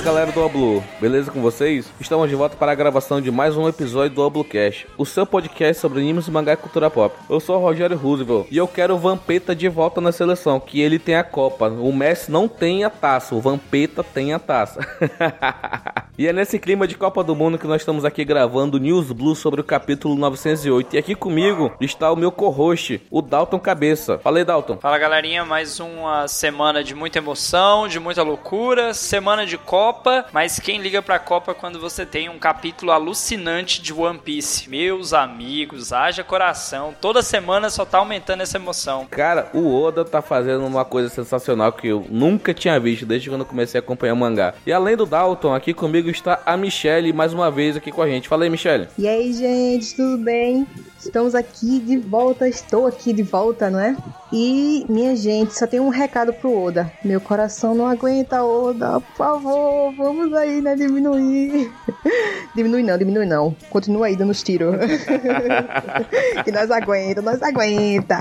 Fala galera do Oblu, beleza com vocês? Estamos de volta para a gravação de mais um episódio do Oblocast, o seu podcast sobre animes, mangá e cultura pop. Eu sou o Rogério Roosevelt e eu quero o Vampeta de volta na seleção, que ele tem a Copa. O Messi não tem a taça, o Vampeta tem a taça. e é nesse clima de Copa do Mundo que nós estamos aqui gravando News Blue sobre o capítulo 908. E aqui comigo está o meu co-host, o Dalton Cabeça. Fala aí, Dalton. Fala galerinha, mais uma semana de muita emoção, de muita loucura, semana de Copa, mas quem liga pra Copa quando você tem um capítulo alucinante de One Piece? Meus amigos, haja coração, toda semana só tá aumentando essa emoção. Cara, o Oda tá fazendo uma coisa sensacional que eu nunca tinha visto desde quando comecei a acompanhar o mangá. E além do Dalton, aqui comigo está a Michelle, mais uma vez aqui com a gente. Fala aí, Michelle. E aí, gente, tudo bem? Estamos aqui de volta, estou aqui de volta, não é? E, minha gente, só tem um recado pro Oda. Meu coração não aguenta, Oda. Por favor, vamos aí, né? Diminuir. diminui não, diminui não. Continua aí dando os tiros. que nós aguenta, nós aguenta.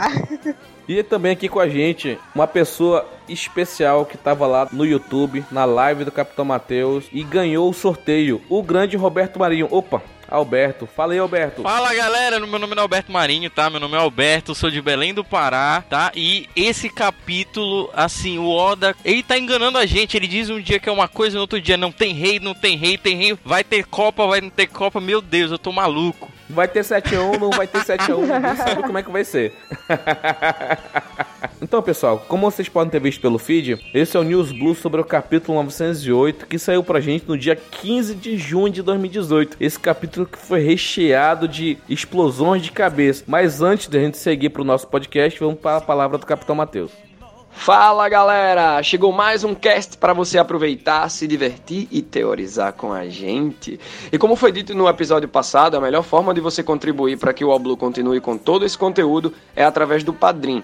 E também aqui com a gente, uma pessoa especial que estava lá no YouTube, na live do Capitão Matheus, e ganhou o sorteio, o grande Roberto Marinho. Opa, Alberto. Fala aí, Alberto. Fala, galera. Meu nome é Alberto Marinho, tá? Meu nome é Alberto, sou de Belém do Pará, tá? E esse capítulo, assim, o Oda, ele tá enganando a gente. Ele diz um dia que é uma coisa, no outro dia não tem rei, não tem rei, tem rei. Vai ter Copa, vai não ter Copa. Meu Deus, eu tô maluco. Vai ter 7x1, não vai ter 7x1, ninguém sabe como é que vai ser. então, pessoal, como vocês podem ter visto pelo feed, esse é o News Blue sobre o capítulo 908, que saiu pra gente no dia 15 de junho de 2018. Esse capítulo que foi recheado de explosões de cabeça. Mas antes de a gente seguir pro nosso podcast, vamos para a palavra do Capitão Matheus. Fala galera! Chegou mais um cast para você aproveitar, se divertir e teorizar com a gente. E como foi dito no episódio passado, a melhor forma de você contribuir para que o Oblu continue com todo esse conteúdo é através do Padrim.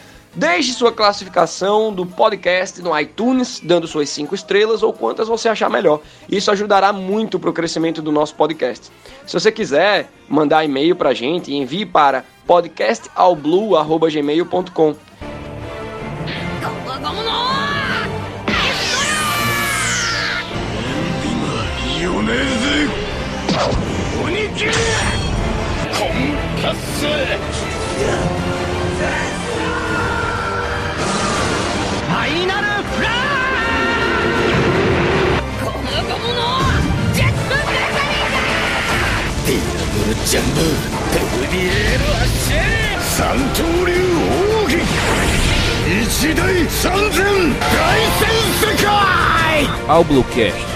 Deixe sua classificação do podcast no iTunes, dando suas 5 estrelas ou quantas você achar melhor. Isso ajudará muito para o crescimento do nosso podcast. Se você quiser mandar e-mail para a gente, envie para podcastalblue.gmail.com. Ao Bluecast.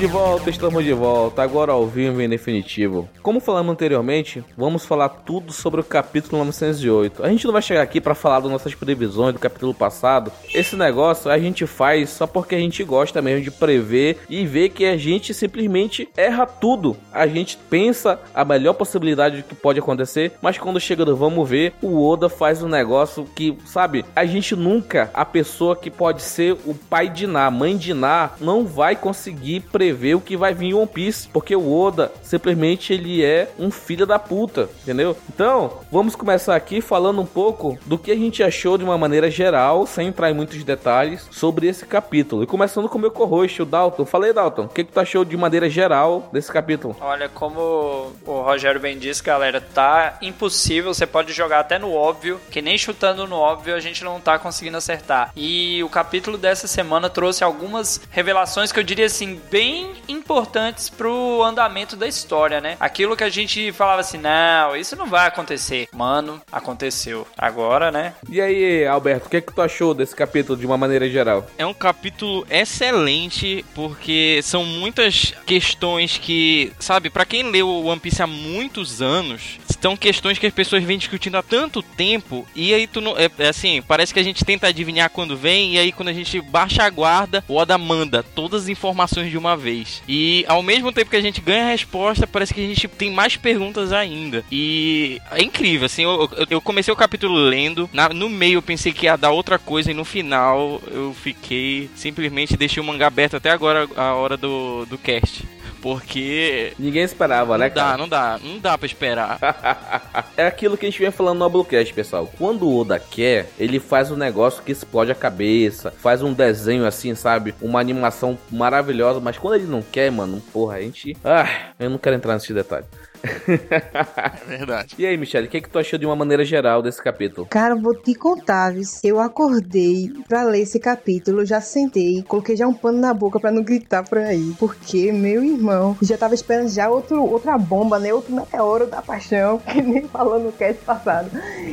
De volta, estamos de volta, agora ao vivo em definitivo. Como falamos anteriormente, vamos falar tudo sobre o capítulo 908. A gente não vai chegar aqui para falar das nossas previsões do capítulo passado. Esse negócio a gente faz só porque a gente gosta mesmo de prever e ver que a gente simplesmente erra tudo. A gente pensa a melhor possibilidade de que pode acontecer, mas quando chega do vamos ver, o Oda faz um negócio que, sabe, a gente nunca, a pessoa que pode ser o pai de Ná, mãe de Ná, não vai conseguir prever o que vai vir em One Piece, porque o Oda simplesmente ele é um filho da puta, entendeu? Então, vamos começar aqui falando um pouco do que a gente achou de uma maneira geral, sem entrar em muitos detalhes, sobre esse capítulo. E começando com o meu co-host, o Dalton. Falei, Dalton, o que, que tu achou de maneira geral desse capítulo? Olha, como o Rogério bem disse, galera, tá impossível. Você pode jogar até no óbvio, que nem chutando no óbvio a gente não tá conseguindo acertar. E o capítulo dessa semana trouxe algumas revelações que eu diria assim bem importantes pro andamento da história, né? Aquilo que a gente falava assim, não, isso não vai acontecer. Mano, aconteceu. Agora, né? E aí, Alberto, o que, é que tu achou desse capítulo de uma maneira geral? É um capítulo excelente porque são muitas questões que, sabe, para quem leu One Piece há muitos anos, são questões que as pessoas vêm discutindo há tanto tempo e aí tu não, é, é assim, parece que a gente tenta adivinhar quando vem e aí quando a gente baixa a guarda, o Oda manda todas as informações de uma vez. E ao mesmo tempo que a gente ganha a resposta, parece que a gente tem mais perguntas ainda. E é incrível, assim, eu, eu comecei o capítulo lendo, na, no meio eu pensei que ia dar outra coisa e no final eu fiquei simplesmente deixei o mangá aberto até agora a hora do, do cast. Porque. Ninguém esperava, não né, dá, cara? Não dá, não dá pra esperar. é aquilo que a gente vem falando no Oblocast, pessoal. Quando o Oda quer, ele faz um negócio que explode a cabeça, faz um desenho assim, sabe? Uma animação maravilhosa, mas quando ele não quer, mano, porra, a gente. Ah, eu não quero entrar nesse detalhe. é verdade. E aí, Michelle, o que, é que tu achou de uma maneira geral desse capítulo? Cara, vou te contar, vis. Eu acordei pra ler esse capítulo, já sentei, coloquei já um pano na boca pra não gritar por aí. Porque meu irmão já tava esperando já outro, outra bomba, né? Outro meteoro da paixão, que nem falou no cast passado.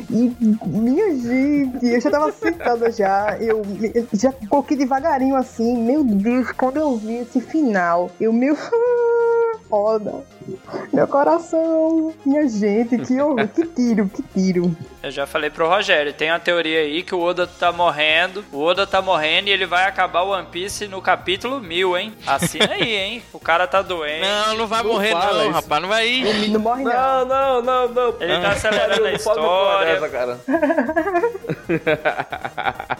E, minha gente, eu já tava sentada já. Eu já coloquei devagarinho assim. Meu Deus, quando eu vi esse final, eu, meu. Foda. Meu coração, minha gente, que horror, que tiro, que tiro. Eu já falei pro Rogério, tem uma teoria aí que o Oda tá morrendo, o Oda tá morrendo e ele vai acabar o One Piece no capítulo mil, hein? Assina aí, hein? O cara tá doente. Não, não vai Não morrer não, isso. rapaz, não vai ir. Não, não morre não. Não, não, não, não. Ele tá acelerando a pode história. dessa, cara.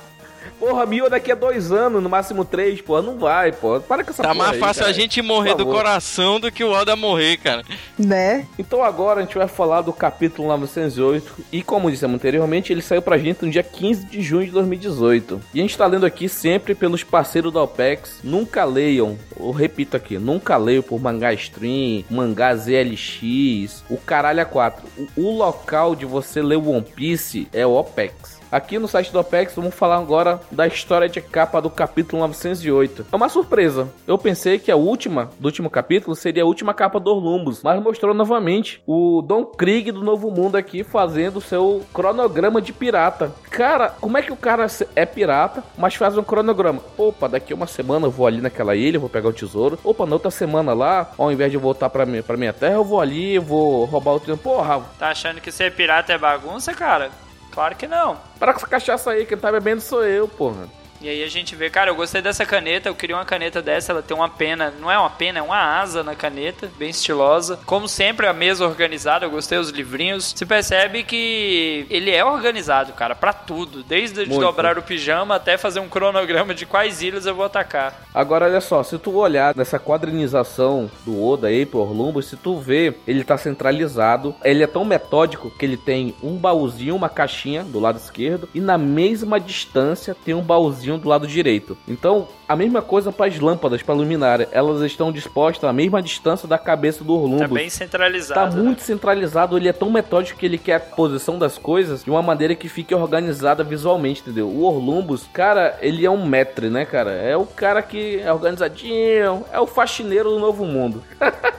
Porra, mil daqui a dois anos, no máximo três, porra. Não vai, porra. Para com essa Tá porra mais aí, fácil cara. a gente morrer do coração do que o Oda morrer, cara. Né? Então agora a gente vai falar do capítulo 908 e como dissemos anteriormente, ele saiu pra gente no dia 15 de junho de 2018. E a gente tá lendo aqui sempre pelos parceiros da OPEX. Nunca leiam, eu repito aqui, nunca leiam por mangá stream, mangá ZLX, o caralho a 4. O, o local de você ler o One Piece é o OPEX. Aqui no site do OPEX vamos falar agora da história de capa do capítulo 908. É uma surpresa. Eu pensei que a última do último capítulo seria a última capa do Orlumbus, mas mostrou novamente o Don Krieg do Novo Mundo aqui fazendo seu cronograma de pirata. Cara, como é que o cara é pirata, mas faz um cronograma? Opa, daqui uma semana eu vou ali naquela ilha, vou pegar o tesouro. Opa, na outra semana lá, ao invés de voltar pra minha, pra minha terra, eu vou ali, vou roubar o tesouro. Porra, Tá achando que ser pirata é bagunça, cara? Claro que não. para com essa cachaça aí, quem tá bebendo sou eu, porra. E aí a gente vê, cara, eu gostei dessa caneta, eu queria uma caneta dessa, ela tem uma pena, não é uma pena, é uma asa na caneta, bem estilosa. Como sempre, a mesa organizada, eu gostei dos livrinhos. Se percebe que ele é organizado, cara, pra tudo, desde Muito. dobrar o pijama até fazer um cronograma de quais ilhas eu vou atacar. Agora olha só, se tu olhar nessa quadrinização do Oda aí pro Orlumbus, se tu vê, ele tá centralizado, ele é tão metódico que ele tem um baúzinho, uma caixinha do lado esquerdo e na mesma distância tem um baúzinho do lado direito. Então, a mesma coisa para as lâmpadas, para luminária, elas estão dispostas à mesma distância da cabeça do Orlumbus. Tá bem centralizado. Tá né? muito centralizado, ele é tão metódico que ele quer a posição das coisas de uma maneira que fique organizada visualmente, entendeu? O Orlumbus, cara, ele é um metre, né, cara? É o cara que é organizadinho, é o faxineiro do novo mundo.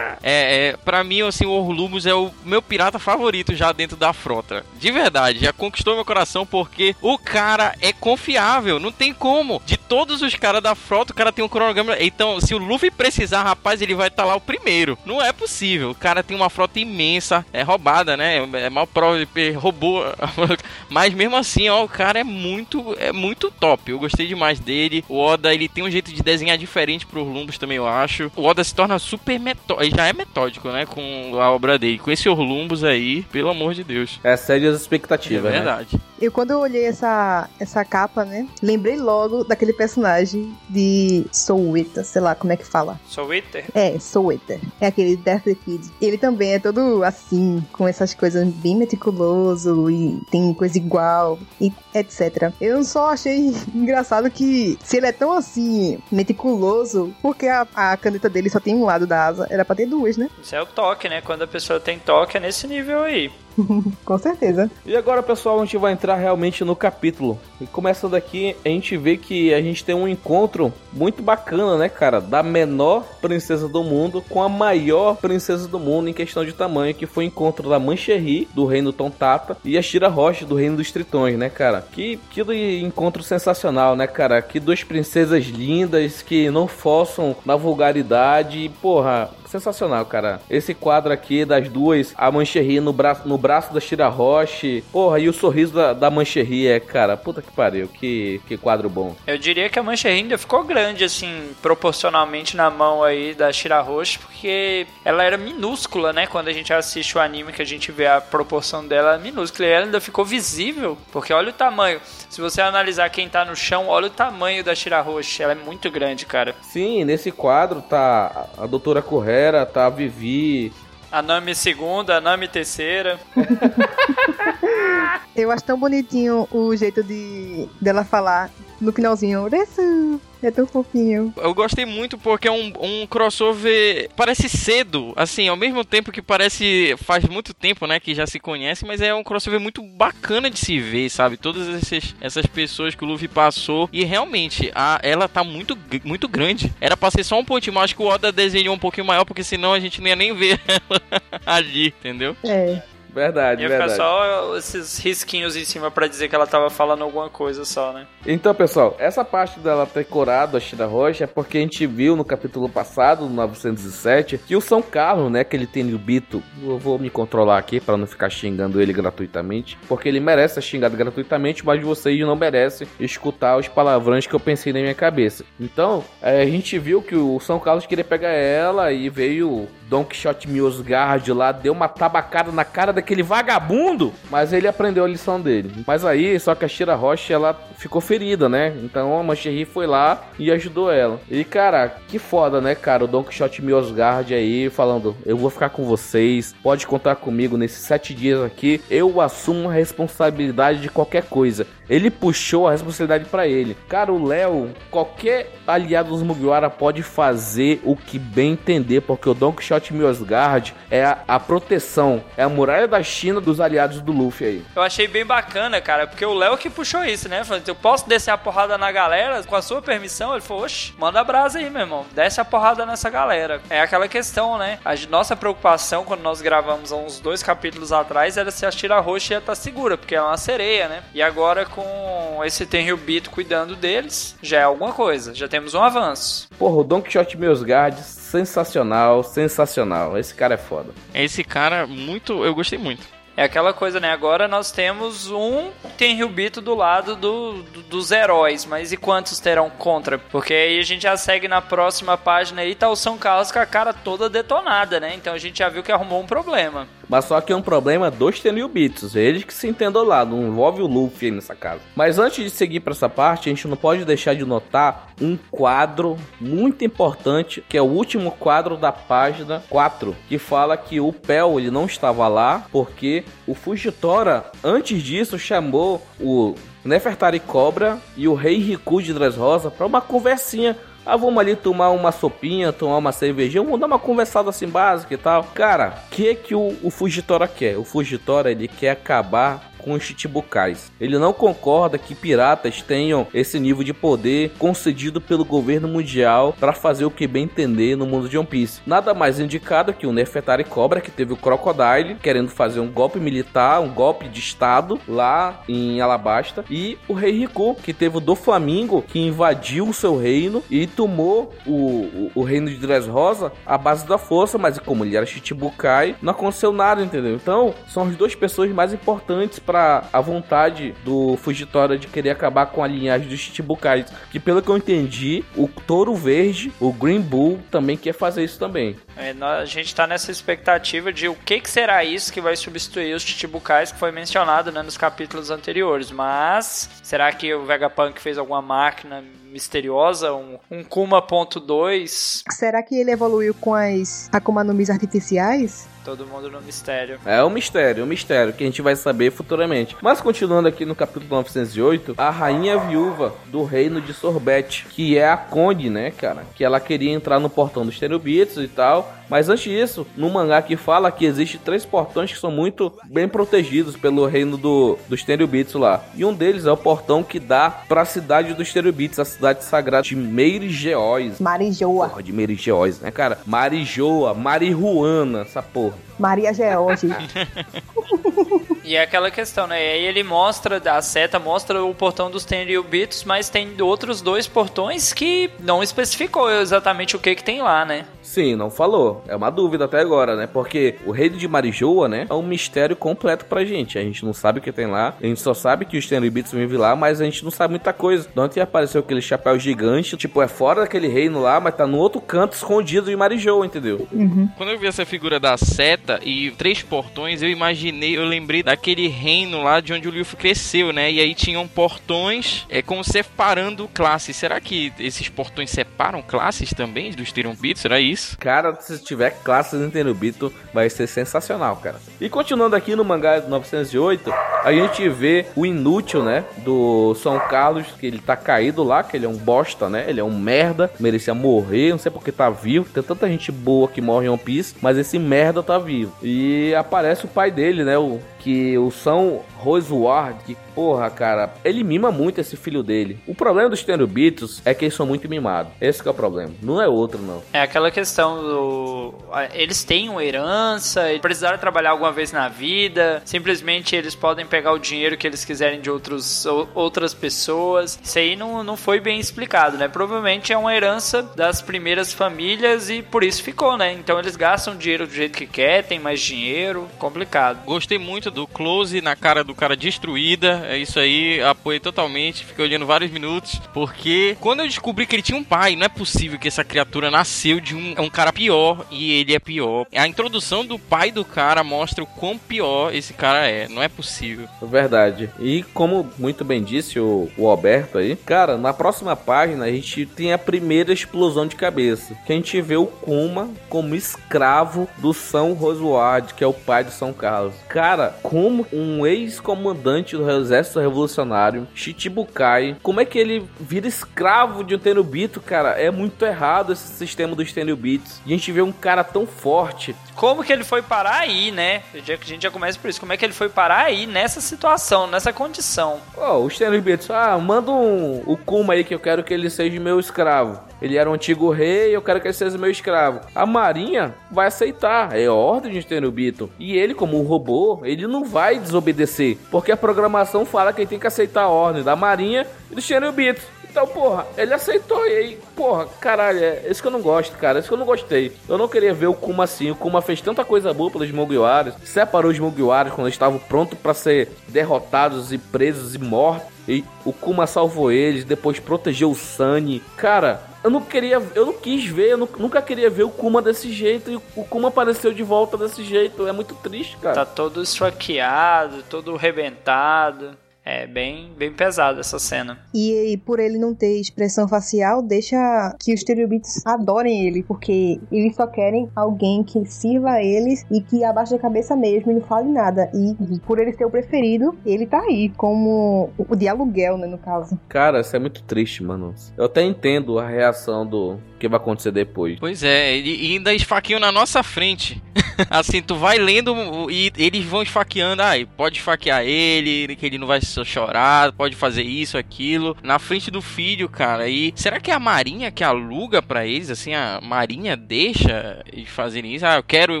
É, é, pra mim, assim, o Orlumbus é o meu pirata favorito já dentro da frota. De verdade, já conquistou meu coração porque o cara é confiável, não tem como. De todos os caras da frota, o cara tem um cronograma. Então, se o Luffy precisar, rapaz, ele vai estar lá o primeiro. Não é possível. O cara tem uma frota imensa, é roubada, né? É mal prova, roubou. Mas mesmo assim, ó, o cara é muito, é muito top. Eu gostei demais dele. O Oda, ele tem um jeito de desenhar diferente pro Orlumbus também, eu acho. O Oda se torna super metódico. Ele já é metódico, né? Com a obra dele. Com esse Orlumbus aí, pelo amor de Deus. É sério as É expectativas, né? Eu, quando eu olhei essa, essa capa, né? Lembrei logo daquele personagem de Soul Eater, sei lá como é que fala. Sou Witter. É, Soul Eater. É aquele Death the Kid. Ele também é todo assim, com essas coisas bem meticuloso e tem coisa igual e etc. Eu só achei engraçado que se ele é tão assim, meticuloso, porque a, a caneta dele só tem um lado da asa. Era pra ter duas, né? Isso é o toque, né? Quando a pessoa tem toque é nesse nível aí. Com certeza. E agora, pessoal, a gente vai entrar realmente no capítulo. E começando aqui, a gente vê que a gente tem um encontro muito bacana, né, cara? Da menor princesa do mundo com a maior princesa do mundo em questão de tamanho, que foi o encontro da Mancherry, do reino Tontata, e a Shira Roche, do reino dos Tritões, né, cara? Que, que encontro sensacional, né, cara? Que duas princesas lindas que não forçam na vulgaridade. Porra, sensacional, cara. Esse quadro aqui das duas, a Mancherry no braço, no braço da Shira Roche. Porra, e o sorriso da, da Mancherry é, cara, puta que pariu, que, que quadro bom. Eu diria que a Mancherry ainda ficou grande, assim, proporcionalmente na mão aí da Shira Roche, porque ela era minúscula, né? Quando a gente assiste o anime, que a gente vê a proporção dela minúscula. E ela ainda ficou visível, porque olha o tamanho. Se você analisar quem tá no chão, olha o tamanho da Shira Roche. Ela é muito grande, cara. Sim, nesse quadro tá a doutora Correra, tá? A Vivi, a Nami segunda, a Nami terceira. Eu acho tão bonitinho o jeito de dela falar no finalzinho. Uresu! É tão fofinho. Eu gostei muito porque é um, um crossover. Parece cedo, assim, ao mesmo tempo que parece. Faz muito tempo, né, que já se conhece, mas é um crossover muito bacana de se ver, sabe? Todas essas, essas pessoas que o Luffy passou. E realmente, a, ela tá muito, muito grande. Era pra ser só um pontinho, mas acho que o Oda desenhou um pouquinho maior, porque senão a gente não ia nem ver ela ali, entendeu? É. Verdade, Ia verdade. ficar só esses risquinhos em cima pra dizer que ela tava falando alguma coisa só, né? Então, pessoal, essa parte dela ter corado a Shira Rocha é porque a gente viu no capítulo passado, no 907, que o São Carlos, né, que ele tem o Bito, eu vou me controlar aqui para não ficar xingando ele gratuitamente, porque ele merece ser xingado gratuitamente, mas vocês não merecem escutar os palavrões que eu pensei na minha cabeça. Então, é, a gente viu que o São Carlos queria pegar ela e veio Don Quixote Miosgard lá, deu uma tabacada na cara daquele vagabundo, mas ele aprendeu a lição dele. Mas aí, só que a Shira Roche, ela ficou ferida, né? Então a Mancherry foi lá e ajudou ela. E cara, que foda, né, cara? O Don Quixote Miosgard aí falando: Eu vou ficar com vocês, pode contar comigo nesses sete dias aqui. Eu assumo a responsabilidade de qualquer coisa. Ele puxou a responsabilidade para ele. Cara, o Léo, qualquer aliado dos Mugiwara pode fazer o que bem entender, porque o Don Quixote Miosgard é a, a proteção, é a muralha da China dos aliados do Luffy aí. Eu achei bem bacana, cara, porque o Léo que puxou isso, né? Falou, eu posso descer a porrada na galera com a sua permissão? Ele falou, oxe, manda a brasa aí, meu irmão. Desce a porrada nessa galera. É aquela questão, né? A nossa preocupação quando nós gravamos há uns dois capítulos atrás era se a Tira Roxa ia estar segura, porque é uma sereia, né? E agora com esse Tenryubito cuidando deles, já é alguma coisa. Já temos um avanço. Porra, o Don Quixote Miosgard, sensacional, sensacional. Esse cara é foda. Esse cara, muito. Eu gostei muito. É aquela coisa, né? Agora nós temos um Tenryubito do lado do, do, dos heróis, mas e quantos terão contra? Porque aí a gente já segue na próxima página aí, tá o São Carlos com a cara toda detonada, né? Então a gente já viu que arrumou um problema. Mas só que é um problema dos Tenryubitos, eles que se entendam lá, não envolve o Luffy nessa casa. Mas antes de seguir para essa parte, a gente não pode deixar de notar um quadro muito importante, que é o último quadro da página 4, que fala que o Pel ele não estava lá porque o Fujitora antes disso chamou o Nefertari Cobra e o Rei Riku de Dressrosa para uma conversinha ah, vamos ali tomar uma sopinha, tomar uma cervejinha, vamos dar uma conversada assim básica e tal. Cara, o que que o, o Fujitora quer? O Fujitora, ele quer acabar com os Chichibukais. Ele não concorda que piratas tenham esse nível de poder concedido pelo governo mundial para fazer o que bem entender no mundo de One Piece. Nada mais indicado que o Nefertari Cobra, que teve o Crocodile, querendo fazer um golpe militar, um golpe de estado lá em Alabasta, e o Rei Riku, que teve o do Flamingo, que invadiu o seu reino e tomou o, o, o reino de Dressrosa à base da força, mas como ele era Chichibukai, não aconteceu nada, entendeu? Então, são as duas pessoas mais importantes para a vontade do Fujitora de querer acabar com a linhagem dos Chichibukais, que pelo que eu entendi, o Touro Verde, o Green Bull, também quer fazer isso também. É, a gente tá nessa expectativa de o que, que será isso que vai substituir os Chichibukais que foi mencionado né, nos capítulos anteriores. Mas será que o Vegapunk fez alguma máquina misteriosa, um, um Kuma.2? Será que ele evoluiu com as Akuma no Mis artificiais? Todo mundo no mistério. É um mistério, um mistério que a gente vai saber futuramente. Mas continuando aqui no capítulo 908, a rainha viúva do reino de Sorbete, que é a Conde, né, cara? Que ela queria entrar no portão dos Terubitos e tal. Mas antes disso, no mangá que fala que existe três portões que são muito bem protegidos pelo reino do, dos Terubitos lá. E um deles é o portão que dá para a cidade dos Terubitos, a cidade sagrada de Merigeóis. Marijoa. Porra, de Merigeóis, né, cara? Marijoa, Marihuana, essa porra. Maria George. E é aquela questão, né? E aí ele mostra, a seta mostra o portão dos Tenryubitos, mas tem outros dois portões que não especificou exatamente o que que tem lá, né? Sim, não falou. É uma dúvida até agora, né? Porque o reino de Marijoa, né? É um mistério completo pra gente. A gente não sabe o que tem lá. A gente só sabe que os Tenryubitos vivem lá, mas a gente não sabe muita coisa. De onde apareceu aquele chapéu gigante, tipo, é fora daquele reino lá, mas tá no outro canto escondido em Marijoa, entendeu? Quando eu vi essa figura da seta e três portões, eu imaginei, eu lembrei daquele reino lá de onde o Luffy cresceu, né? E aí tinham portões, é como separando classes. Será que esses portões separam classes também dos Tenryubitos? Será isso? Cara, se tiver classes em Tenryubito, vai ser sensacional, cara. E continuando aqui no mangá de 908, a gente vê o inútil, né, do São Carlos, que ele tá caído lá, que ele é um bosta, né, ele é um merda, merecia morrer, não sei porque tá vivo, tem tanta gente boa que morre em One Piece, mas esse merda tá vivo. E aparece o pai dele, né, o que o São Roseward, que porra, cara, ele mima muito esse filho dele. O problema dos Tenryubitos é que eles são muito mimados. Esse que é o problema, não é outro não. É aquela questão do. Eles têm uma herança, eles precisaram trabalhar alguma vez na vida, simplesmente eles podem pegar o dinheiro que eles quiserem de outros, ou- outras pessoas. Isso aí não, não foi bem explicado, né? Provavelmente é uma herança das primeiras famílias e por isso ficou, né? Então eles gastam dinheiro do jeito que quer, tem mais dinheiro, complicado. Gostei muito do close na cara do cara destruída. É isso aí, apoiei totalmente. Fiquei olhando vários minutos. Porque quando eu descobri que ele tinha um pai, não é possível que essa criatura nasceu de um, um cara pior e ele é pior. A introdução do pai do cara mostra o quão pior esse cara é. Não é possível. Verdade. E como muito bem disse o, o Alberto aí, cara, na próxima página a gente tem a primeira explosão de cabeça. Que a gente vê o Kuma como escravo do São Roswald, que é o pai do São Carlos. Cara, como um ex-comandante do exército revolucionário, Shichibukai, como é que ele vira escravo de um Tenryubito, cara? É muito errado esse sistema dos Tenryubitos. E a gente vê um cara tão forte, Como que ele foi parar aí, né? Já que a gente já começa por isso. Como é que ele foi parar aí nessa situação, nessa condição? Ó, os Tenryubitos, ah, manda um, o Kuma aí que eu quero que ele seja meu escravo. Ele era um antigo rei, eu quero que ele seja meu escravo. A marinha vai aceitar, é ordem de Tenryubito. E ele, como um robô, ele não vai desobedecer, porque a programação fala que ele tem que aceitar a ordem da marinha e dos Tenryubitos. Então, porra, ele aceitou e aí, porra, caralho, é isso que eu não gosto, cara, é isso que eu não gostei. Eu não queria ver o Kuma assim. O Kuma fez tanta coisa boa pelos Mugiwaras, separou os Mugiwaras quando eles estavam prontos pra ser derrotados e presos e mortos. E o Kuma salvou eles, depois protegeu o Sunny. Cara, eu não queria, eu não quis ver, eu nu- nunca queria ver o Kuma desse jeito e o Kuma apareceu de volta desse jeito. É muito triste, cara. Tá todo esfaqueado, todo rebentado. É bem, bem pesado essa cena. E, e por ele não ter expressão facial, deixa que os Tenryubitos adorem ele, porque eles só querem alguém que sirva a eles e que abaixe a cabeça mesmo e não fale nada. E por ele ser o preferido, ele tá aí, como o de aluguel, né, no caso. Cara, isso é muito triste, mano. Eu até entendo a reação do que vai acontecer depois. Pois é, e ainda esfaqueiam na nossa frente. assim, tu vai lendo e eles vão esfaqueando. Ai, pode esfaquear ele, que ele não vai só chorar, pode fazer isso, aquilo. Na frente do filho, cara. E será que é a Marinha que aluga pra eles? Assim, a Marinha deixa eles fazerem isso? Ah, eu quero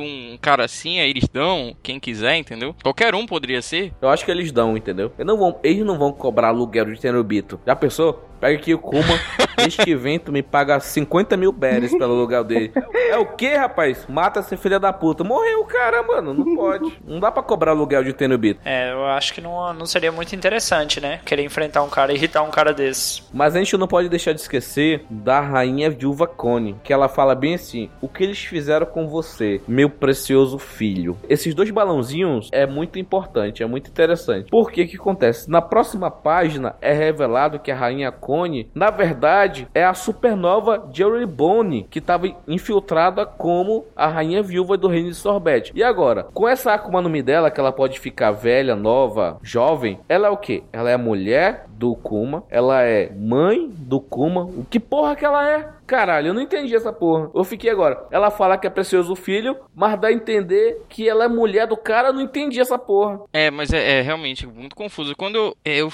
um cara assim, aí eles dão, quem quiser, entendeu? Qualquer um poderia ser. Eu acho que eles dão, entendeu? Eles não vão, eles não vão cobrar aluguel de Tenryubito. Já pensou? Pega aqui o Kuma, mês que vem tu me paga 50 mil berries pelo aluguel dele. É o que, rapaz? Mata essa filha da puta. Morreu o cara, mano. Não pode. Não dá pra cobrar aluguel de Tenryubito. É, eu acho que não, não seria muito interessante, né? Querer enfrentar um cara e irritar um cara desse. Mas a gente não pode deixar de esquecer da rainha viúva Connie, que ela fala bem assim: "O que eles fizeram com você, meu precioso filho?". Esses dois balãozinhos é muito importante, é muito interessante. Por que que acontece? Na próxima página é revelado que a rainha Connie, na verdade, verdade, é a supernova Jerry Bone que estava infiltrada como a rainha viúva do reino de Sorbet. E agora, com essa Akuma no Mi dela, que ela pode ficar velha, nova, jovem, ela é o que? Ela é a mulher do Kuma, ela é mãe do Kuma. O que porra que ela é? Caralho, eu não entendi essa porra. Eu fiquei agora. Ela fala que é precioso o filho, mas dá a entender que ela é mulher do cara. Eu não entendi essa porra. É, mas é, é realmente muito confuso. Quando eu, eu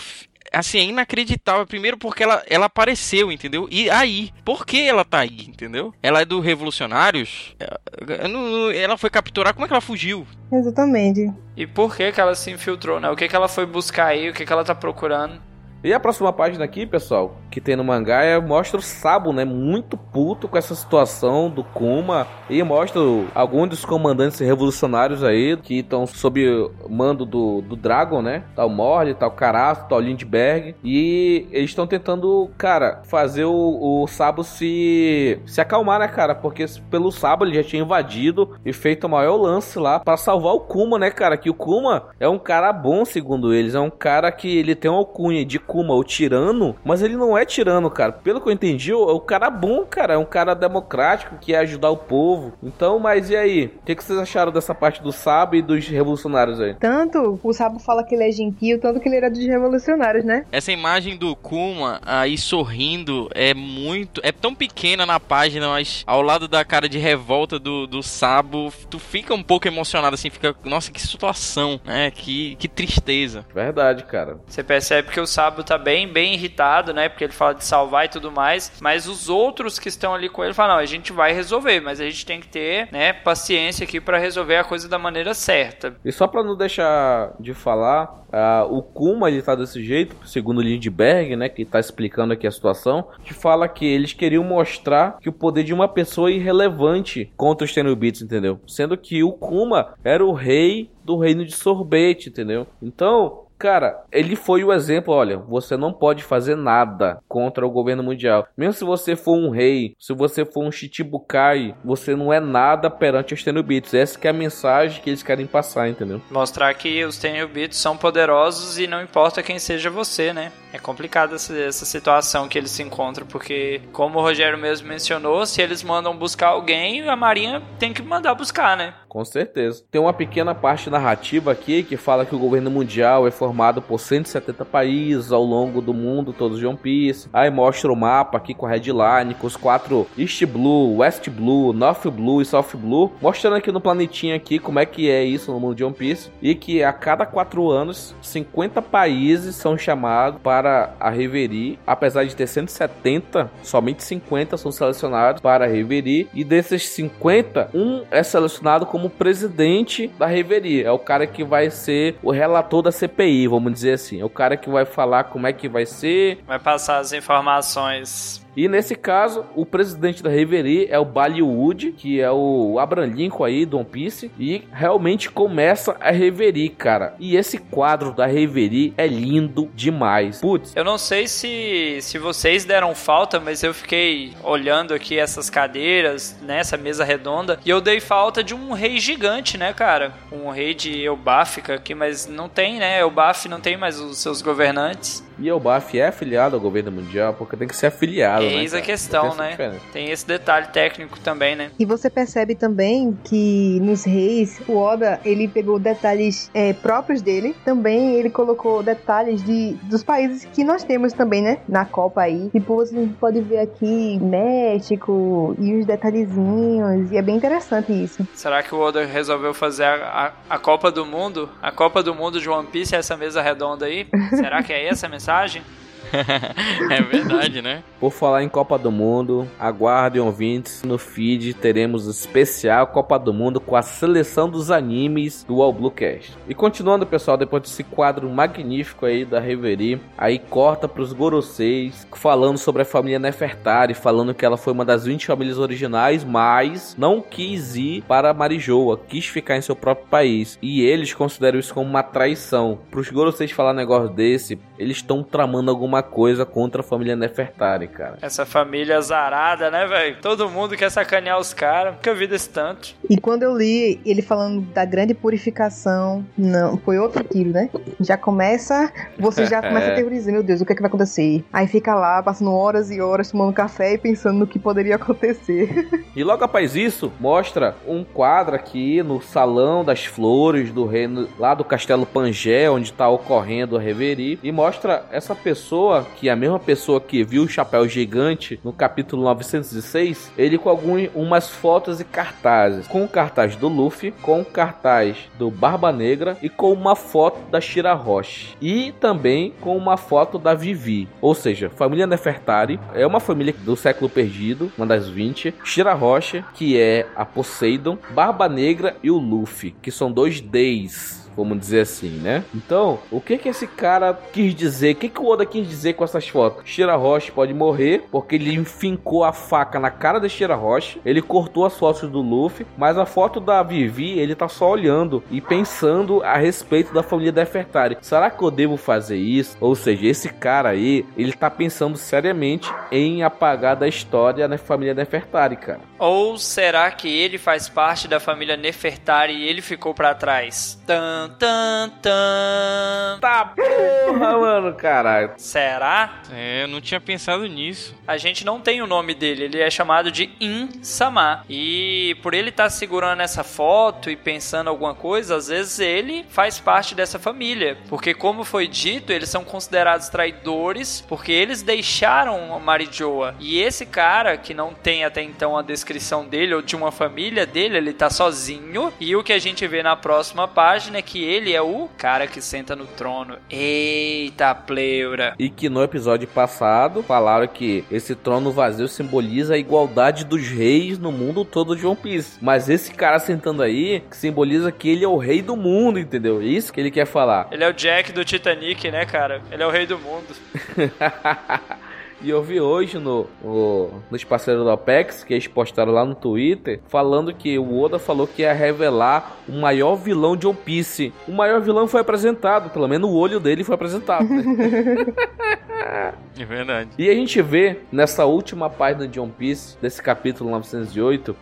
assim, é inacreditável. Primeiro porque ela, ela apareceu, entendeu? E aí, por que ela tá aí, entendeu? Ela é do Revolucionários? Ela foi capturar, como é que ela fugiu? Exatamente. E por que que ela se infiltrou, né? O que que ela foi buscar aí? O que que ela tá procurando? E a próxima página aqui, pessoal, que tem no mangá, é, mostra o Sabo, né? Muito puto com essa situação do Kuma. E mostra alguns dos comandantes revolucionários aí que estão sob mando do, do Dragon, né? Tal Morley, tal Caraço, tal Lindbergh. E eles estão tentando, cara, fazer o, o Sabo se, se acalmar, né, cara? Porque pelo Sabo ele já tinha invadido e feito o maior lance lá para salvar o Kuma, né, cara? Que o Kuma é um cara bom, segundo eles. É um cara que ele tem uma alcunha de Kuma, o tirano, mas ele não é tirano, cara. Pelo que eu entendi, é o cara bom, cara. É um cara democrático que ia ajudar o povo. Então, mas e aí? O que, que vocês acharam dessa parte do Sabo e dos revolucionários aí? Tanto o Sabo fala que ele é gentil, tanto que ele era dos revolucionários, né? Essa imagem do Kuma aí sorrindo é muito. É tão pequena na página, mas ao lado da cara de revolta do, do Sabo, tu fica um pouco emocionado assim, fica. Nossa, que situação, né? Que, que tristeza. Verdade, cara. Você percebe que o Sabo tá bem, bem irritado, né? Porque ele fala de salvar e tudo mais. Mas os outros que estão ali com ele falam: não, a gente vai resolver, mas a gente tem que ter, né, paciência aqui para resolver a coisa da maneira certa. E só para não deixar de falar, uh, o Kuma ele tá desse jeito, segundo Lindbergh, né, que tá explicando aqui a situação, que fala que eles queriam mostrar que o poder de uma pessoa é irrelevante contra os Tenryubits, entendeu? Sendo que o Kuma era o rei do reino de sorvete, entendeu? Então, Cara, ele foi o exemplo, olha, você não pode fazer nada contra o governo mundial. Mesmo se você for um rei, se você for um Chichibukai, você não é nada perante os Tenryubits. Essa é a mensagem que eles querem passar, entendeu? Mostrar que os Tenryubits são poderosos e não importa quem seja você, né? É complicado essa, essa situação que eles se encontram, porque, como o Rogério mesmo mencionou, se eles mandam buscar alguém, a Marinha tem que mandar buscar, né? Com certeza. Tem uma pequena parte narrativa aqui que fala que o governo mundial é formado por 170 países ao longo do mundo, todos de One Piece. Aí mostra o mapa aqui com a headline, com os quatro East Blue, West Blue, North Blue e South Blue, mostrando aqui no planetinha aqui como é que é isso no mundo de One Piece e que a cada quatro anos 50 países são chamados para a Reverie, apesar de ter 170, somente 50 são selecionados para a Reverie e desses 50, um é selecionado como presidente da Reverie. É o cara que vai ser o relator da CPI, vamos dizer assim. É o cara que vai falar como é que vai ser. Vai passar as informações e nesse caso, o presidente da Reverie é o Bollywood, que é o Abraham Lincoln aí do One Piece, e realmente começa a Reverie, cara. E esse quadro da Reverie é lindo demais. Putz. Eu não sei se, se vocês deram falta, mas eu fiquei olhando aqui essas cadeiras, nessa né, mesa redonda, e eu dei falta de um rei gigante, né, cara? Um rei de Elbáfica aqui, mas não tem, né? Elbaf não tem mais os seus governantes. E Elbaf é afiliado ao governo mundial, porque tem que ser afiliado, né? Eis a questão, né? Diferença. Tem esse detalhe técnico também, né? E você percebe também que nos reis, o Oda, ele pegou detalhes é, próprios dele. Também ele colocou detalhes de, dos países que nós temos também, né? Na Copa aí. Tipo, você pode ver aqui México e os detalhezinhos. E é bem interessante isso. Será que o Oda resolveu fazer a, a, a Copa do Mundo? A Copa do Mundo de One Piece é essa mesa redonda aí? Será que é essa a mensagem? mensagem. é verdade, né? Por falar em Copa do Mundo, aguardem ouvintes. No feed teremos especial Copa do Mundo com a seleção dos animes do All Blue Cast. E continuando, pessoal, depois desse quadro magnífico aí da Reverie, aí corta pros Goroseis, falando sobre a família Nefertari, falando que ela foi uma das 20 famílias originais, mas não quis ir para Marijoa, quis ficar em seu próprio país. E eles consideram isso como uma traição. Pros Goroseis falar um negócio desse, eles estão tramando alguma alguma coisa contra a família Nefertari, cara. Essa família zarada, né, velho? Todo mundo quer sacanear os caras. Nunca vi desse tanto. E quando eu li ele falando da grande purificação, não, foi outro tiro, né? Já começa, você já começa a teorizar, meu Deus, o que é que vai acontecer? Aí fica lá, passando horas e horas tomando café e pensando no que poderia acontecer. E logo após isso, mostra um quadro aqui no Salão das Flores do reino, lá do Castelo Pangé, onde está ocorrendo a reverie, e mostra essa pessoa, que é a mesma pessoa que viu o chapéu gigante no capítulo 906, ele com algumas fotos e cartazes, com o cartaz do Luffy, com o cartaz do Barba Negra e com uma foto da Shira Roche. E também com uma foto da Vivi. Ou seja, família Nefertari é uma família do século perdido, uma das 20. Shira Roche, que é a Poseidon, Barba Negra e o Luffy, que são dois Ds vamos dizer assim, né? Então, o que que esse cara quis dizer? O que que o Oda quis dizer com essas fotos? Shira Roche pode morrer porque ele enfincou a faca na cara da Shira Roche, ele cortou as fotos do Luffy, mas a foto da Vivi, ele tá só olhando e pensando a respeito da família Nefertari. Será que eu devo fazer isso? Ou seja, esse cara aí, ele tá pensando seriamente em apagar da história da família Nefertari, cara. Ou será que ele faz parte da família Nefertari e ele ficou para trás? Tan tan, tan. Tá porra, mano, caralho. Será? É, eu não tinha pensado nisso. A gente não tem o nome dele, ele é chamado de In-sama. E por ele estar tá segurando essa foto e pensando alguma coisa, às vezes ele faz parte dessa família. Porque, como foi dito, eles são considerados traidores porque eles deixaram a Marijoa. E esse cara, que não tem até então a descrição dele ou de uma família dele, ele tá sozinho. E o que a gente vê na próxima página é que que ele é o cara que senta no trono. Eita, pleura. E que no episódio passado falaram que esse trono vazio simboliza a igualdade dos reis no mundo todo de One Piece. Mas esse cara sentando aí simboliza que ele é o rei do mundo, entendeu? Isso que ele quer falar. Ele é o Jack do Titanic, né, cara? Ele é o rei do mundo. E eu vi hoje no, no, nos parceiros do Apex, que eles postaram lá no Twitter, falando que o Oda falou que ia revelar o maior vilão de One Piece. O maior vilão foi apresentado, pelo menos o olho dele foi apresentado. Né? é verdade. E a gente vê nessa última página de One Piece, desse capítulo 908,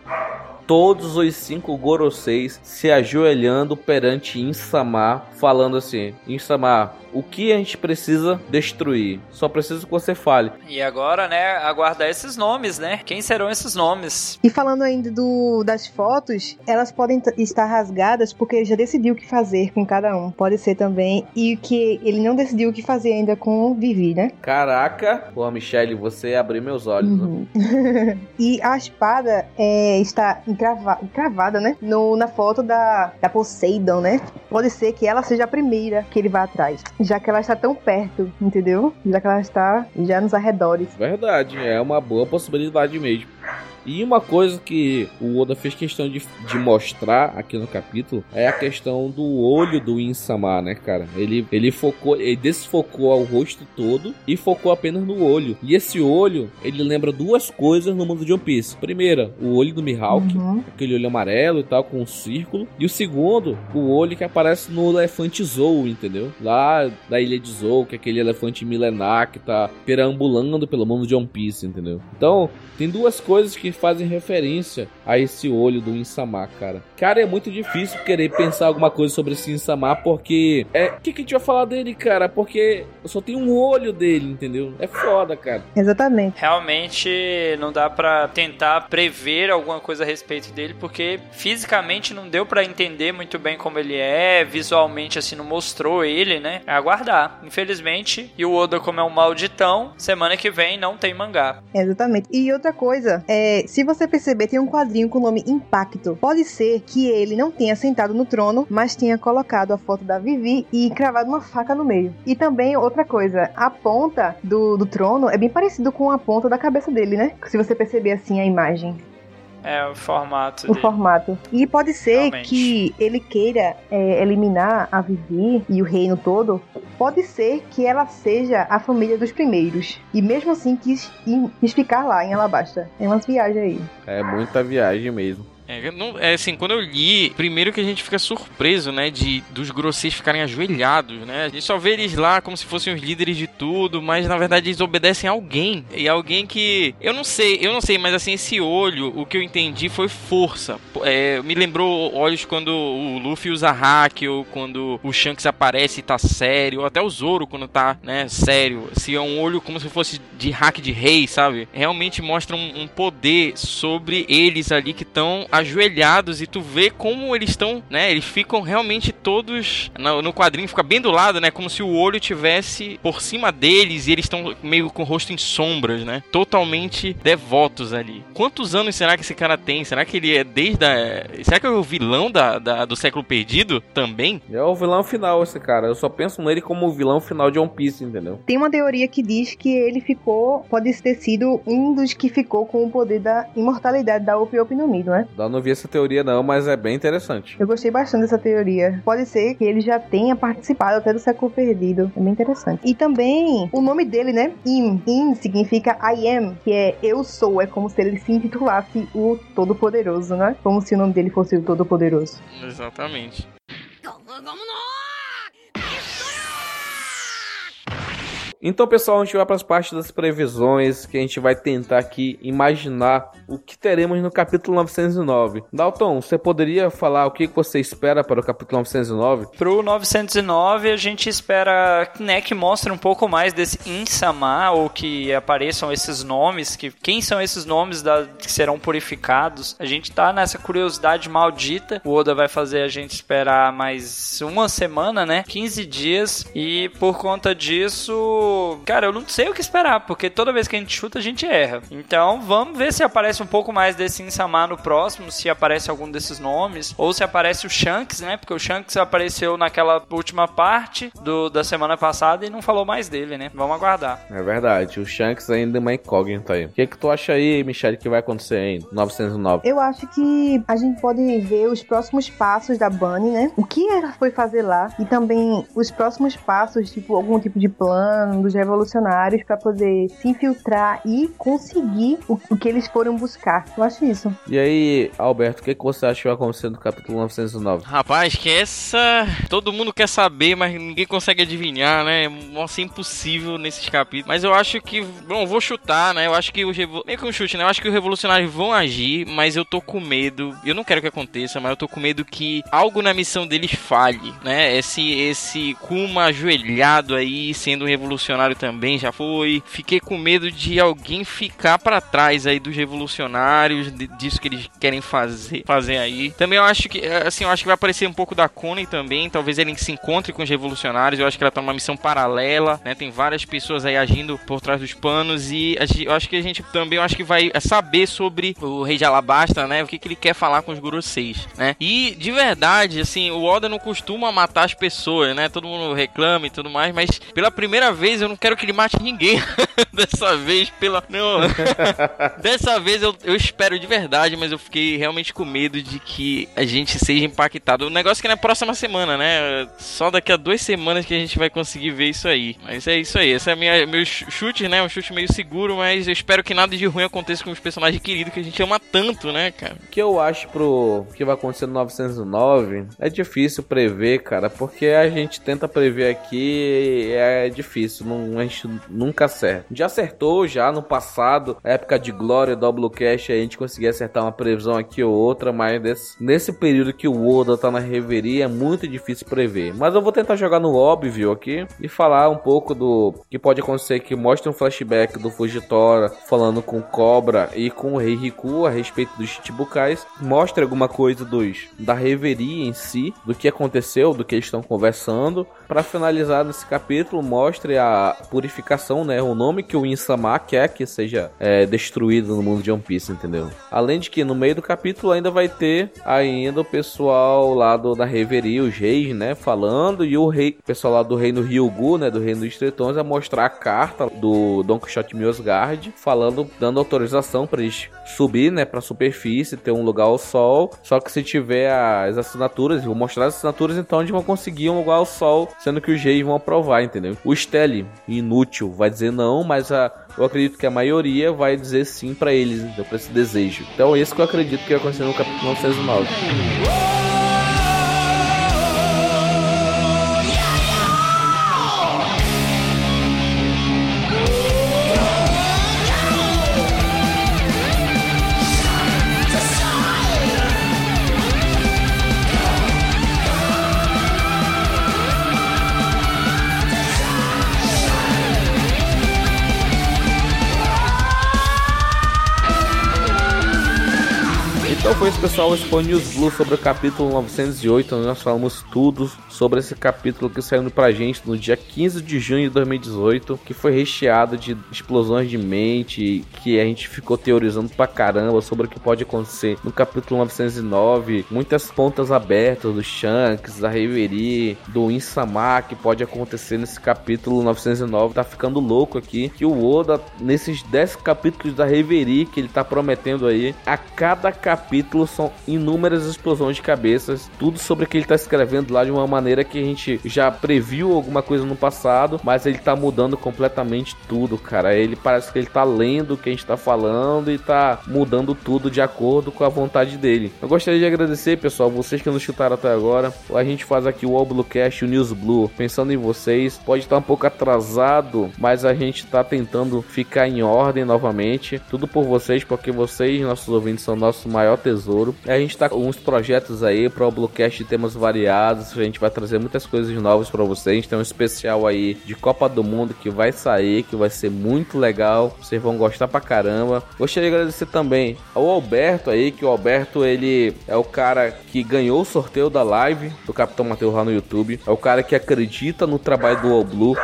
todos os cinco Goroseis se ajoelhando perante Insama, falando assim: Insama, o que a gente precisa destruir. Só preciso que você fale. E agora, né, aguardar esses nomes, né? Quem serão esses nomes? E falando ainda do, das fotos, elas podem estar rasgadas porque ele já decidiu o que fazer com cada um. Pode ser também. E que ele não decidiu o que fazer ainda com o Vivi, né? Caraca! Pô, Michelle, você abriu meus olhos. Uhum. e a espada é, está encrava, encravada, né? No, na foto da, da Poseidon, né? Pode ser que ela seja a primeira que ele vá atrás já que ela está tão perto, entendeu? Já que ela está já nos arredores. Verdade, é uma boa possibilidade mesmo. E uma coisa que o Oda fez questão de, de mostrar aqui no capítulo é a questão do olho do Insama, né, cara? Ele, ele focou, ele desfocou o rosto todo e focou apenas no olho. E esse olho, ele lembra duas coisas no mundo de One Piece. Primeira, o olho do Mihawk, uhum. aquele olho amarelo e tal, com um círculo. E o segundo, o olho que aparece no elefante Zou, entendeu? Lá da ilha de Zou, que é aquele elefante milenar que tá perambulando pelo mundo de One Piece, entendeu? Então, tem duas coisas que fazem referência a esse olho do Insama, cara. Cara, é muito difícil querer pensar alguma coisa sobre esse Insama, porque. É. O que, que a gente vai falar dele, cara? Porque eu só tenho um olho dele, entendeu? É foda, cara. Exatamente. Realmente não dá para tentar prever alguma coisa a respeito dele, porque fisicamente não deu para entender muito bem como ele é, visualmente assim não mostrou ele, né? É aguardar. Infelizmente, e o Oda, como é um malditão, semana que vem não tem mangá. Exatamente. E outra coisa, é, se você perceber, tem um quadrinho com o nome Impacto. Pode ser que ele não tenha sentado no trono, mas tenha colocado a foto da Vivi e cravado uma faca no meio. E também, outra coisa, a ponta do, do trono é bem parecido com a ponta da cabeça dele, né? Se você perceber assim a imagem. É, o formato. O dele. formato. E pode ser Realmente. que ele queira é, eliminar a Vivi e o reino todo. Pode ser que ela seja a família dos primeiros. E mesmo assim quis, quis ficar lá em Alabasta. É umas viagens aí. É muita viagem mesmo. É, não, é assim, quando eu li, primeiro que a gente fica surpreso, né, de dos grosseiros ficarem ajoelhados, né? A gente só vê eles lá como se fossem os líderes de tudo, mas na verdade eles obedecem a alguém. E alguém que eu não sei, eu não sei, mas assim esse olho, o que eu entendi foi força. É, me lembrou olhos quando o Luffy usa hack ou quando o Shanks aparece e tá sério, ou até o Zoro quando tá, né, sério. Se é um olho como se fosse de hack de rei, sabe? Realmente mostra um, um poder sobre eles ali que estão ajoelhados e tu vê como eles estão, né? Eles ficam realmente todos no, no, quadrinho, fica bem do lado, né? Como se o olho tivesse por cima deles e eles estão meio com o rosto em sombras, né? Totalmente devotos ali. Quantos anos será que esse cara tem? Será que ele é desde a... Será que é o vilão da, da do século perdido também? É o vilão final esse cara. Eu só penso nele como o vilão final de One Piece, entendeu? Tem uma teoria que diz que ele ficou, pode ter sido um dos que ficou com o poder da imortalidade da Opi Opi no Mi, não é? Eu não vi essa teoria não, mas é bem interessante. Eu gostei bastante dessa teoria. Pode ser que ele já tenha participado até do século perdido. É bem interessante. E também o nome dele, né? Im. Im significa I am, que é eu sou. É como se ele se intitulasse o Todo-Poderoso, né? Como se o nome dele fosse o Todo-Poderoso. Exatamente. Então, pessoal, a gente vai para as partes das previsões que a gente vai tentar aqui imaginar o que teremos no capítulo 909. Dalton, você poderia falar o que você espera para o capítulo 909? Para o 909, a gente espera né, que mostre um pouco mais desse Insama, ou que apareçam esses nomes, que quem são esses nomes da, que serão purificados. A gente tá nessa curiosidade maldita. O Oda vai fazer a gente esperar mais uma semana, né? 15 dias. E por conta disso, cara, eu não sei o que esperar, porque toda vez que a gente chuta, a gente erra. Então, vamos ver se aparece um pouco mais desse Insama no próximo, se aparece algum desses nomes, ou se aparece o Shanks, né? Porque o Shanks apareceu naquela última parte do, da semana passada e não falou mais dele, né? Vamos aguardar. É verdade, o Shanks ainda é uma incógnita aí. O que, que tu acha aí, Michelle, que vai acontecer em 909? Eu acho que a gente pode ver os próximos passos da Bunny, né? O que ela foi fazer lá e também os próximos passos, tipo algum tipo de plano dos revolucionários para poder se infiltrar e conseguir o, o, que eles foram buscar. Eu acho isso. E aí, Alberto, o que, que você acha que vai acontecer no capítulo 909? Rapaz, que essa todo mundo quer saber, mas ninguém consegue adivinhar, né? Nossa, é impossível nesses capítulos. Mas eu acho que, bom, vou chutar, né? Eu acho que os meio que um chute, né? Eu acho que os revolucionários vão agir, mas eu tô com medo. Eu não quero que aconteça, mas eu tô com medo que algo na missão deles falhe, né? Esse esse Kuma ajoelhado aí sendo um revolucionário revolucionário também já foi. Fiquei com medo de alguém ficar para trás aí dos revolucionários, de, disso que eles querem fazer, fazer aí. Também eu acho que, assim, eu acho que vai aparecer um pouco da Connie também. Talvez ele se encontre com os revolucionários. Eu acho que ela tá numa missão paralela, né? Tem várias pessoas aí agindo por trás dos panos e eu acho que a gente também, eu acho que vai saber sobre o Rei de Alabasta, né? O que, que ele quer falar com os Guruseis, né? E de verdade, assim, o Oda não costuma matar as pessoas, né? Todo mundo reclama e tudo mais, mas pela primeira vez vez eu não quero que ele mate ninguém. Dessa vez, pela. Não. Dessa vez eu, eu espero de verdade, mas eu fiquei realmente com medo de que a gente seja impactado. O negócio é que na próxima semana, né? Só daqui a duas semanas que a gente vai conseguir ver isso aí. Mas é isso aí. Esse é minha, meu chute, né? Um chute meio seguro, mas eu espero que nada de ruim aconteça com os personagens queridos que a gente ama tanto, né, cara? O que eu acho pro que vai acontecer no 909 é difícil prever, cara, porque a gente tenta prever aqui é difícil não, a gente nunca acerta. Já acertou já no passado, época de glória do Doublecast, a gente conseguia acertar uma previsão aqui ou outra, mas nesse período que o Oda tá na reveria é muito difícil prever. Mas eu vou tentar jogar no óbvio aqui e falar um pouco do que pode acontecer que mostra um flashback do Fujitora falando com Cobra e com o Rei Riku a respeito dos Chichibukais, mostra alguma coisa dos da reveria em si, do que aconteceu, do que eles estão conversando. Para finalizar nesse capítulo, mostre a purificação, né? O nome que o Insama quer que seja é, destruído no mundo de One Piece, entendeu? Além de que no meio do capítulo ainda vai ter ainda o pessoal lá do, da Reverie, os reis, né? Falando e o rei, o pessoal lá do reino Ryugu, né? Do reino dos Tretões, a mostrar a carta do Don Quixote Miosgard, falando, dando autorização para eles subir, né? Pra superfície, ter um lugar ao sol. Só que se tiver as assinaturas, vou mostrar as assinaturas, então eles vão conseguir um lugar ao sol, sendo que os reis vão aprovar, entendeu? O Inútil vai dizer não, mas a, eu acredito que a maioria vai dizer sim para eles, então, pra esse desejo. Então isso que eu acredito que vai acontecer no capítulo 909. Então foi isso, pessoal. Esse foi o News Blue sobre o capítulo 908. Nós falamos tudo sobre esse capítulo que saiu pra gente no dia 15 de junho de 2018, que foi recheado de explosões de mente, que a gente ficou teorizando pra caramba sobre o que pode acontecer no capítulo 909. Muitas pontas abertas do Shanks, da Reverie, do Insama que pode acontecer nesse capítulo 909. Tá ficando louco aqui que o Oda, nesses 10 capítulos da Reverie que ele tá prometendo aí, a cada capítulo são inúmeras explosões de cabeças, tudo sobre o que ele está escrevendo lá de uma maneira que a gente já previu alguma coisa no passado, mas ele está mudando completamente tudo, cara. Ele parece que ele está lendo o que a gente está falando e está mudando tudo de acordo com a vontade dele. Eu gostaria de agradecer, pessoal, vocês que nos escutaram até agora. A gente faz aqui o All Bluecast, o News Blue, pensando em vocês. Pode estar um pouco atrasado, mas a gente está tentando ficar em ordem novamente. Tudo por vocês, porque vocês, nossos ouvintes, são nosso maior tesouro. A gente tá com uns projetos aí para o Bluecast de temas variados. A gente vai trazer muitas coisas novas para vocês. Tem um especial aí de Copa do Mundo que vai sair, que vai ser muito legal. Vocês vão gostar pra caramba. Gostaria de agradecer também ao Alberto aí, que o Alberto ele é o cara que ganhou o sorteio da live do Capitão Mateus lá no YouTube. É o cara que acredita no trabalho do All Blue.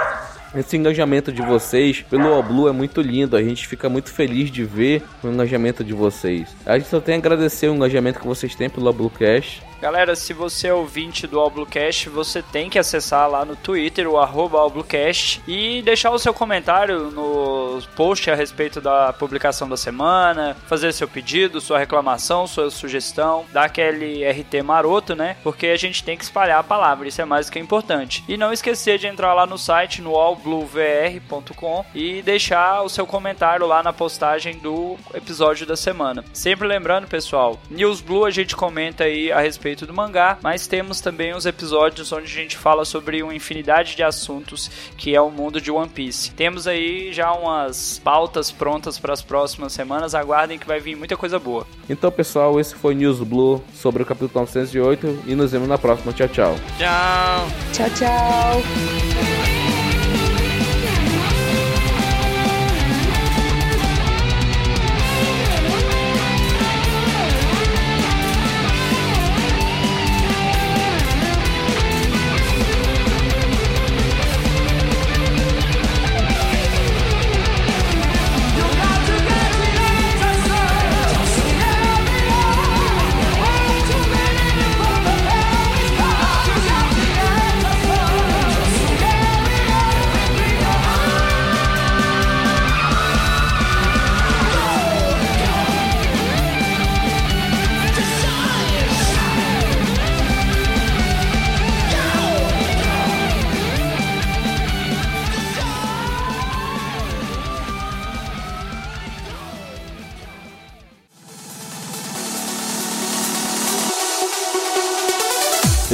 Esse engajamento de vocês pelo Blue é muito lindo. A gente fica muito feliz de ver o engajamento de vocês. A gente só tem a agradecer o engajamento que vocês têm pelo Bluecast. Galera, se você é ouvinte do Albluecast, você tem que acessar lá no Twitter, o arroba Albluecast, e deixar o seu comentário no post a respeito da publicação da semana, fazer seu pedido, sua reclamação, sua sugestão, dar aquele RT maroto, né? Porque a gente tem que espalhar a palavra, isso é mais que importante. E não esquecer de entrar lá no site, no allbluevr.com e deixar o seu comentário lá na postagem do episódio da semana. Sempre lembrando, pessoal, News Blue a gente comenta aí a respeito respeito do mangá, mas temos também os episódios onde a gente fala sobre uma infinidade de assuntos que é o mundo de One Piece. Temos aí já umas pautas prontas para as próximas semanas, aguardem que vai vir muita coisa boa. Então, pessoal, esse foi News Blue sobre o capítulo 908 e nos vemos na próxima. Tchau, tchau. Tchau. Tchau, tchau.